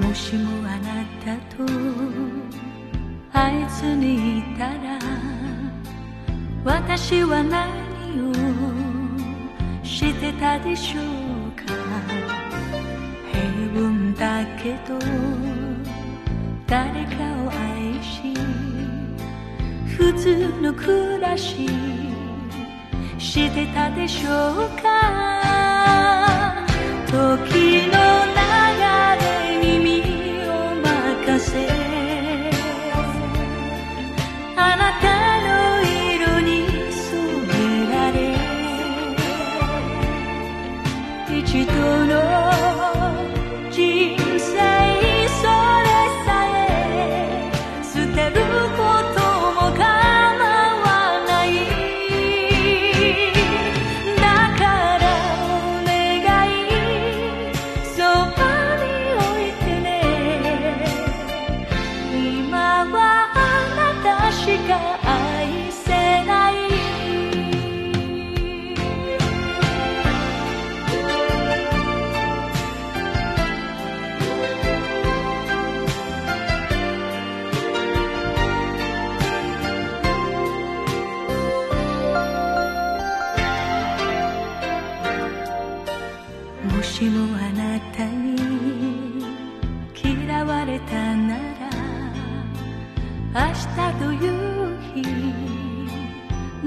もしもあなたと会えずにいたら私は何をしてたでしょうか。平凡だけど誰かを愛し普通の暮らししてたでしょうか。時の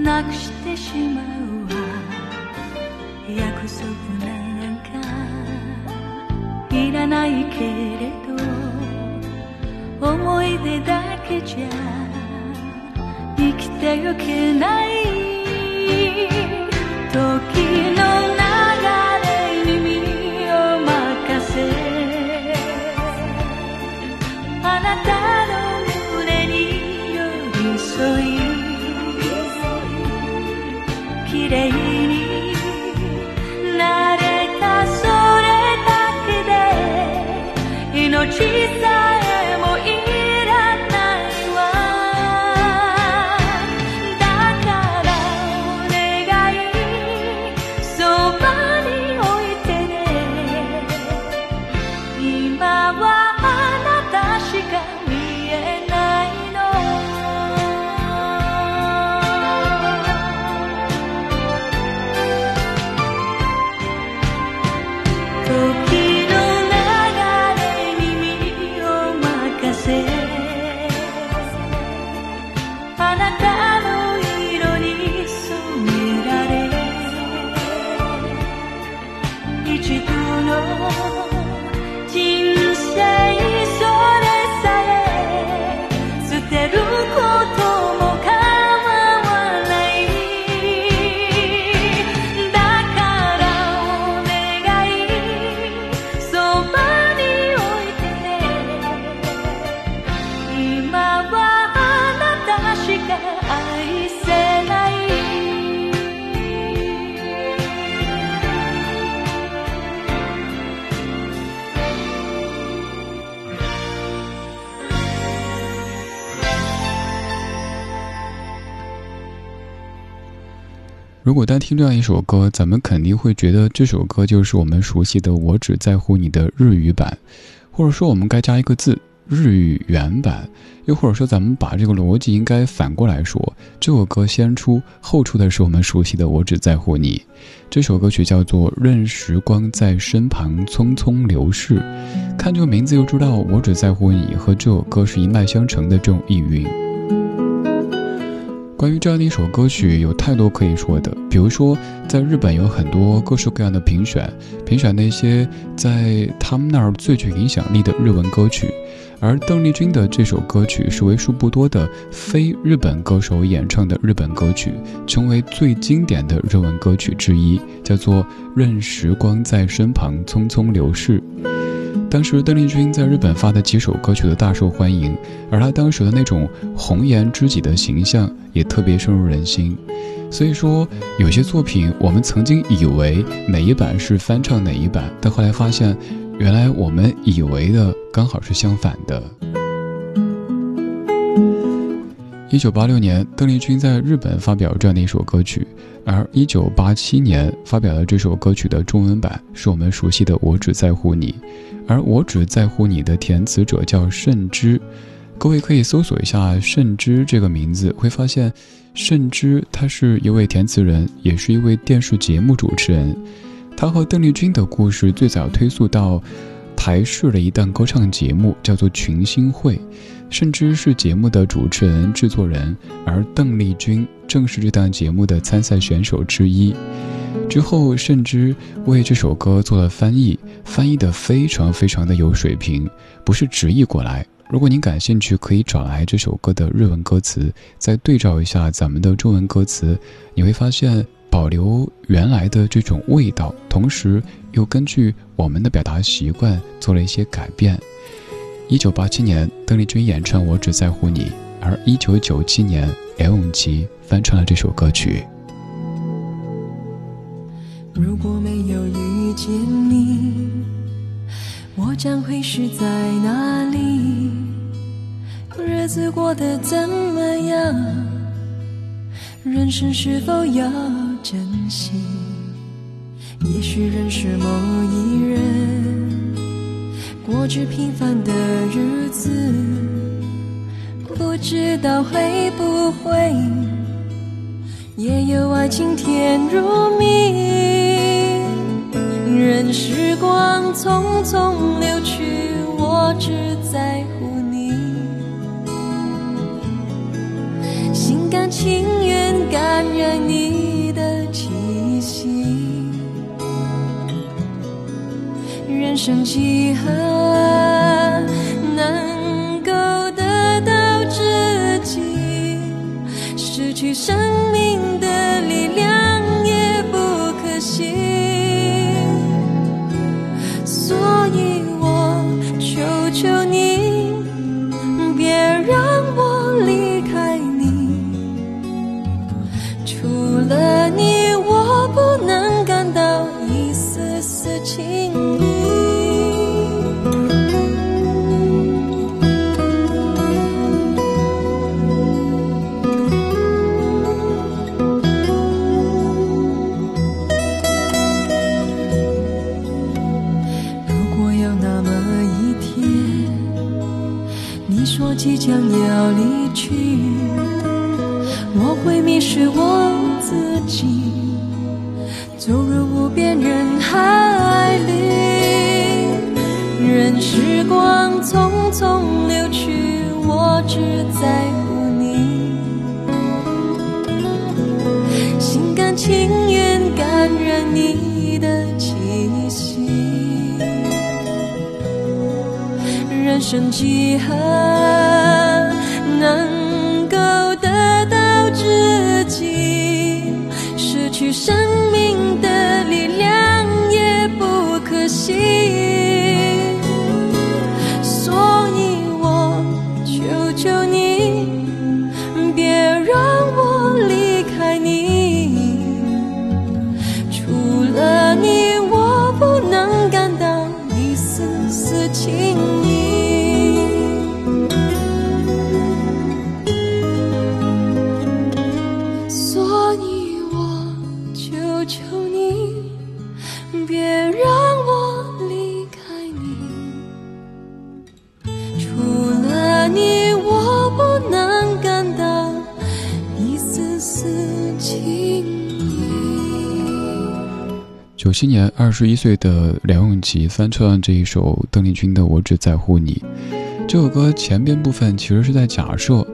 なくしてしまうわ。約束なんか。いらないけれど思い出だけじゃ生きてゆけない。時の有沮丧。如果单听这样一首歌，咱们肯定会觉得这首歌就是我们熟悉的“我只在乎你”的日语版，或者说我们该加一个字“日语原版”，又或者说咱们把这个逻辑应该反过来说，这首歌先出后出的是我们熟悉的“我只在乎你”。这首歌曲叫做《任时光在身旁匆匆流逝》，看这个名字就知道“我只在乎你”和这首歌是一脉相承的这种意蕴。关于这样的一首歌曲，有太多可以说的。比如说，在日本有很多各式各样的评选，评选那些在他们那儿最具影响力的日文歌曲。而邓丽君的这首歌曲是为数不多的非日本歌手演唱的日本歌曲，成为最经典的日文歌曲之一，叫做《任时光在身旁匆匆流逝》。当时邓丽君在日本发的几首歌曲都大受欢迎，而她当时的那种红颜知己的形象也特别深入人心。所以说，有些作品我们曾经以为哪一版是翻唱哪一版，但后来发现，原来我们以为的刚好是相反的。一九八六年，邓丽君在日本发表这样的一首歌曲，而一九八七年发表的这首歌曲的中文版是我们熟悉的《我只在乎你》，而我只在乎你的填词者叫慎之，各位可以搜索一下慎之这个名字，会发现慎之他是一位填词人，也是一位电视节目主持人，他和邓丽君的故事最早推溯到台视的一档歌唱节目，叫做《群星会》。甚至是节目的主持人、制作人，而邓丽君正是这档节目的参赛选手之一。之后，甚至为这首歌做了翻译，翻译的非常非常的有水平，不是直译过来。如果您感兴趣，可以找来这首歌的日文歌词，再对照一下咱们的中文歌词，你会发现保留原来的这种味道，同时又根据我们的表达习惯做了一些改变。一九八七年，邓丽君演唱《我只在乎你》，而一九九七年，梁咏琪翻唱了这首歌曲。如果没有遇见你，我将会是在哪里？日子过得怎么样？人生是否要珍惜？也许认识某一人。过着平凡的日子，不知道会不会也有爱情甜如蜜。任时光匆匆流去，我只在乎你，心甘情愿感染你人生几何？要离去，我会迷失我自己，走入无边人海里，任时光匆匆流去，我只在乎你，心甘情愿感染你的气息，人生几何？得到知己，失去生九七年，二十一岁的梁咏琪翻唱这一首邓丽君的《我只在乎你》。这首歌前边部分其实是在假设，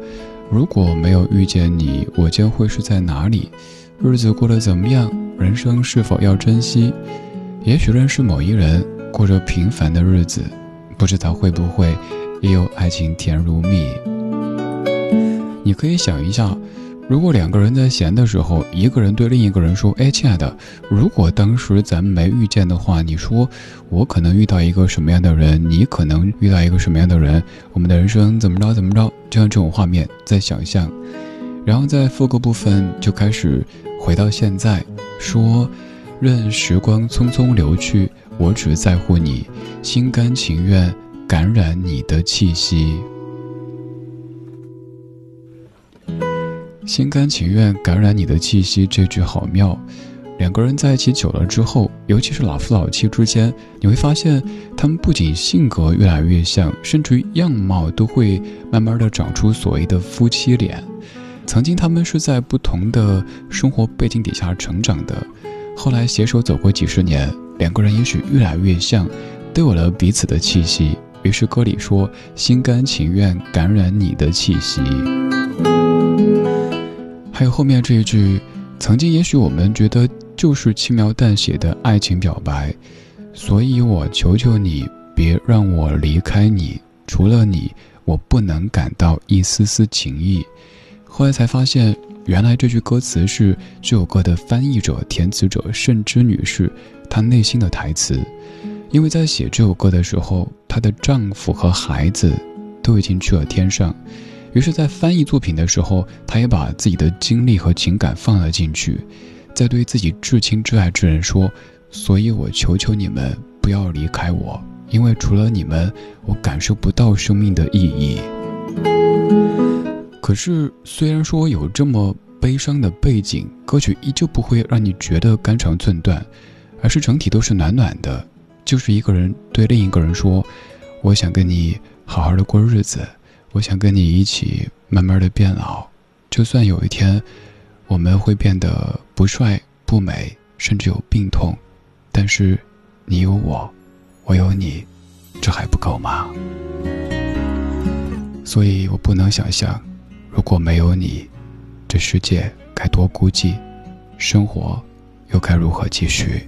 如果没有遇见你，我将会是在哪里？日子过得怎么样？人生是否要珍惜？也许认识某一人，过着平凡的日子，不知道会不会也有爱情甜如蜜。你可以想一下。如果两个人在闲的时候，一个人对另一个人说：“哎，亲爱的，如果当时咱们没遇见的话，你说我可能遇到一个什么样的人，你可能遇到一个什么样的人，我们的人生怎么着怎么着？”就像这种画面在想象，然后在副歌部分就开始回到现在，说：“任时光匆匆流去，我只在乎你，心甘情愿感染你的气息。”心甘情愿感染你的气息，这句好妙。两个人在一起久了之后，尤其是老夫老妻之间，你会发现他们不仅性格越来越像，甚至于样貌都会慢慢的长出所谓的夫妻脸。曾经他们是在不同的生活背景底下成长的，后来携手走过几十年，两个人也许越来越像，都有了彼此的气息。于是歌里说：“心甘情愿感染你的气息。”还有后面这一句，曾经也许我们觉得就是轻描淡写的爱情表白，所以我求求你别让我离开你，除了你，我不能感到一丝丝情意。后来才发现，原来这句歌词是这首歌的翻译者、填词者甚之女士她内心的台词，因为在写这首歌的时候，她的丈夫和孩子都已经去了天上。于是，在翻译作品的时候，他也把自己的经历和情感放了进去，在对自己至亲至爱之人说：“所以我求求你们不要离开我，因为除了你们，我感受不到生命的意义。”可是，虽然说有这么悲伤的背景，歌曲依旧不会让你觉得肝肠寸断，而是整体都是暖暖的，就是一个人对另一个人说：“我想跟你好好的过日子。”我想跟你一起慢慢的变老，就算有一天我们会变得不帅不美，甚至有病痛，但是你有我，我有你，这还不够吗？所以我不能想象，如果没有你，这世界该多孤寂，生活又该如何继续？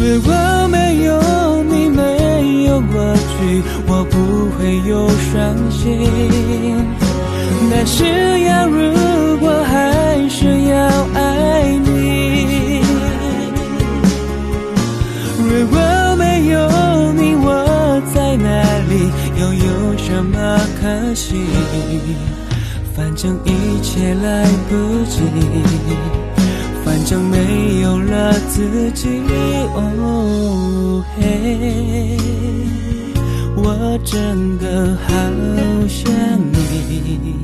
如果没有你，没有。过去我不会有伤心，但是要如果还是要爱你，如果没有你我在哪里又有什么可惜？反正一切来不及，像没有了自己。哦嘿。我真的好想你，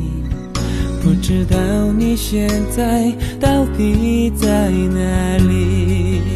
不知道你现在到底在哪里。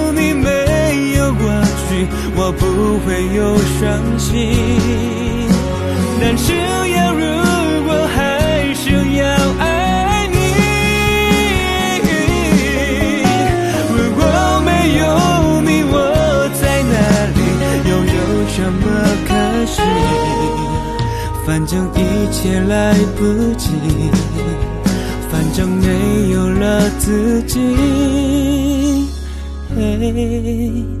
我不会有伤心。但是要如果还是要爱你，如果没有你，我在哪里又有什么可惜？反正一切来不及，反正没有了自己。嘿。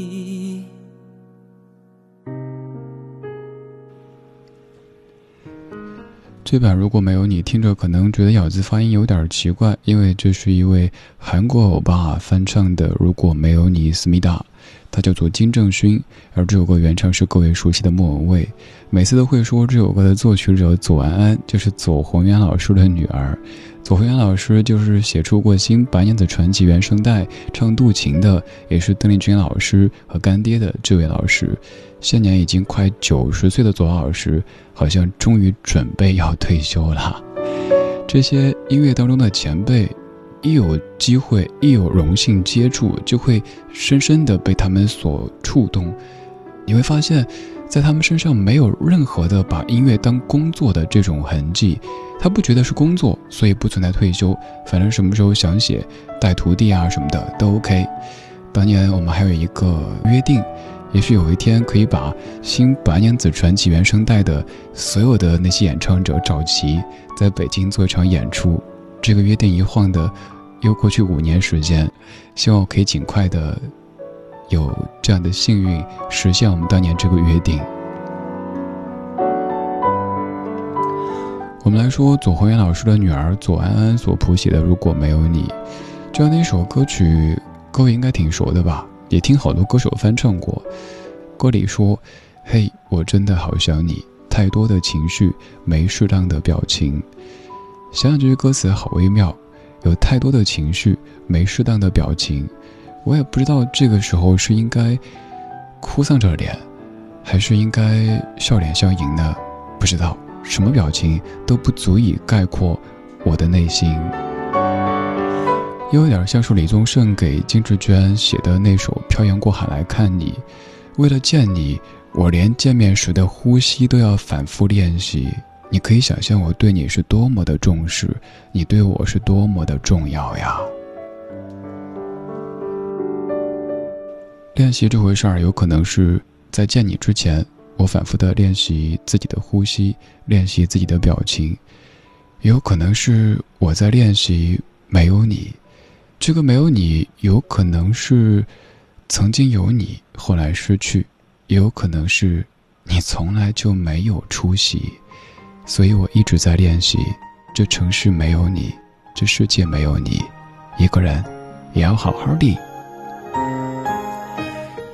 对版如果没有你，听着可能觉得咬字发音有点奇怪，因为这是一位韩国欧巴翻唱的《如果没有你》，思密达，他叫做金正勋，而这首歌原唱是各位熟悉的莫文蔚。每次都会说这首歌的作曲者左安安就是左宏元老师的女儿。左宏元老师就是写出过《新白娘子传奇》原声带、唱渡情的，也是邓丽君老师和干爹的这位老师。现年已经快九十岁的左老师，好像终于准备要退休了。这些音乐当中的前辈，一有机会、一有荣幸接触，就会深深的被他们所触动。你会发现。在他们身上没有任何的把音乐当工作的这种痕迹，他不觉得是工作，所以不存在退休。反正什么时候想写带徒弟啊什么的都 OK。当年我们还有一个约定，也许有一天可以把《新白娘子传奇》原声带的所有的那些演唱者找齐，在北京做一场演出。这个约定一晃的又过去五年时间，希望我可以尽快的。有这样的幸运，实现我们当年这个约定。我们来说左宏元老师的女儿左安安所谱写的《如果没有你》这样的一首歌曲，各位应该挺熟的吧？也听好多歌手翻唱过。歌里说：“嘿，我真的好想你，太多的情绪没适当的表情。”想想这句歌词好微妙，有太多的情绪没适当的表情。我也不知道这个时候是应该哭丧着脸，还是应该笑脸相迎呢？不知道什么表情都不足以概括我的内心，又有点像是李宗盛给金志娟写的那首《漂洋过海来看你》。为了见你，我连见面时的呼吸都要反复练习。你可以想象我对你是多么的重视，你对我是多么的重要呀。练习这回事儿，有可能是在见你之前，我反复的练习自己的呼吸，练习自己的表情；也有可能是我在练习没有你。这个没有你，有可能是曾经有你，后来失去；也有可能是你从来就没有出席。所以我一直在练习。这城市没有你，这世界没有你，一个人也要好好的。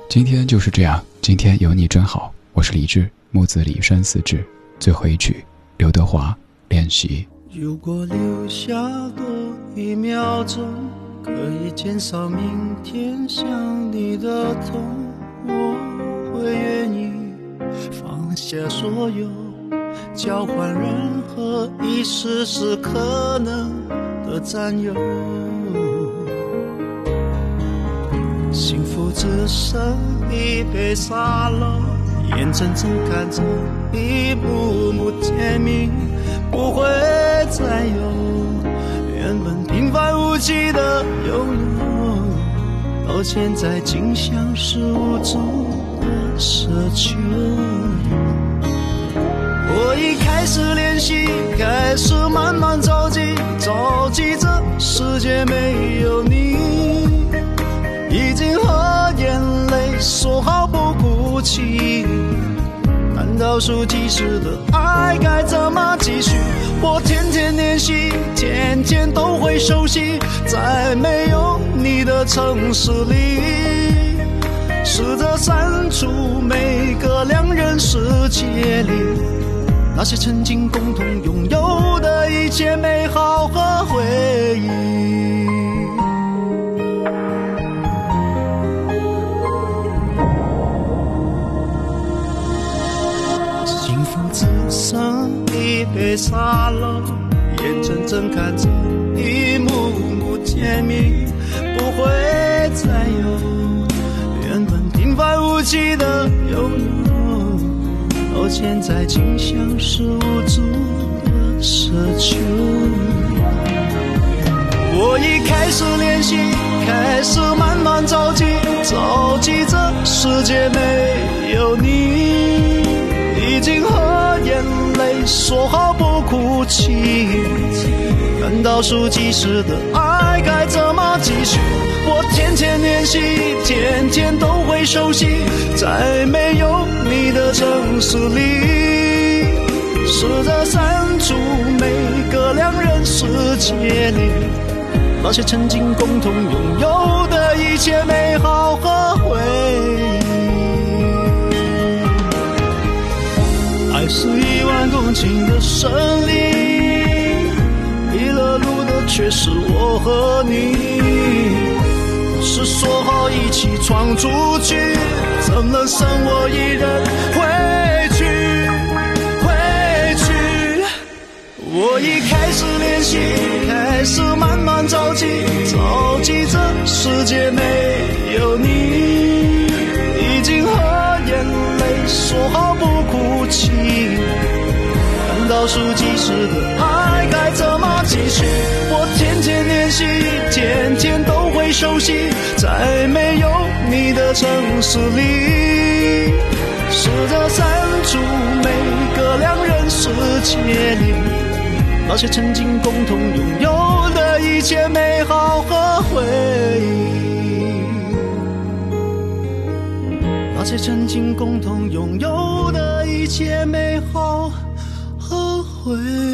今天就是这样，今天有你真好。我是李志，木子李山四志。最后一曲，刘德华练习。如果留下多一秒钟，可以减少明天想你的痛，我会愿意放下所有，交换任何一丝丝可能的占有。幸福只剩一杯沙漏，眼睁睁看着一幕幕甜蜜，不会再有原本平凡无奇的拥有，到现在竟像是无助的奢求。我已开始练习，开始慢慢着急，着急这世界没有你，已经和眼泪说好不哭泣。难道数计时的爱该怎么继续？我天天练习，天天都会熟悉，在没有你的城市里，试着删除每个两人世界里。那些曾经共同拥有的一切美好和回忆，剩一杯沙漏，眼睁睁看着一幕幕甜蜜不会再有，原本平凡无奇的拥有。到现在竟像是无助的奢求。我已开始练习，说好不哭泣。难道数计时的爱该怎么继续？我天天练习，天天都会熟悉，在没有你的城市里，试着删除每个两人世界里那些曾经共同拥有的一切美好和回忆。爱是一一万公顷的森林，迷了路的却是我和你。是说好一起闯出去，怎能剩我一人回去？回去。我已开始练习，开始慢慢着急，着急这世界没有你，已经和眼泪说好不哭泣。数计时的爱该怎么继续？我天天练习，天天都会。熟悉，在没有你的城市里，试着删除每个两人世界里那些曾经共同拥有的一切美好和回忆，那些曾经共同拥有的一切美好回忆。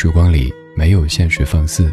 时光里没有现实放肆，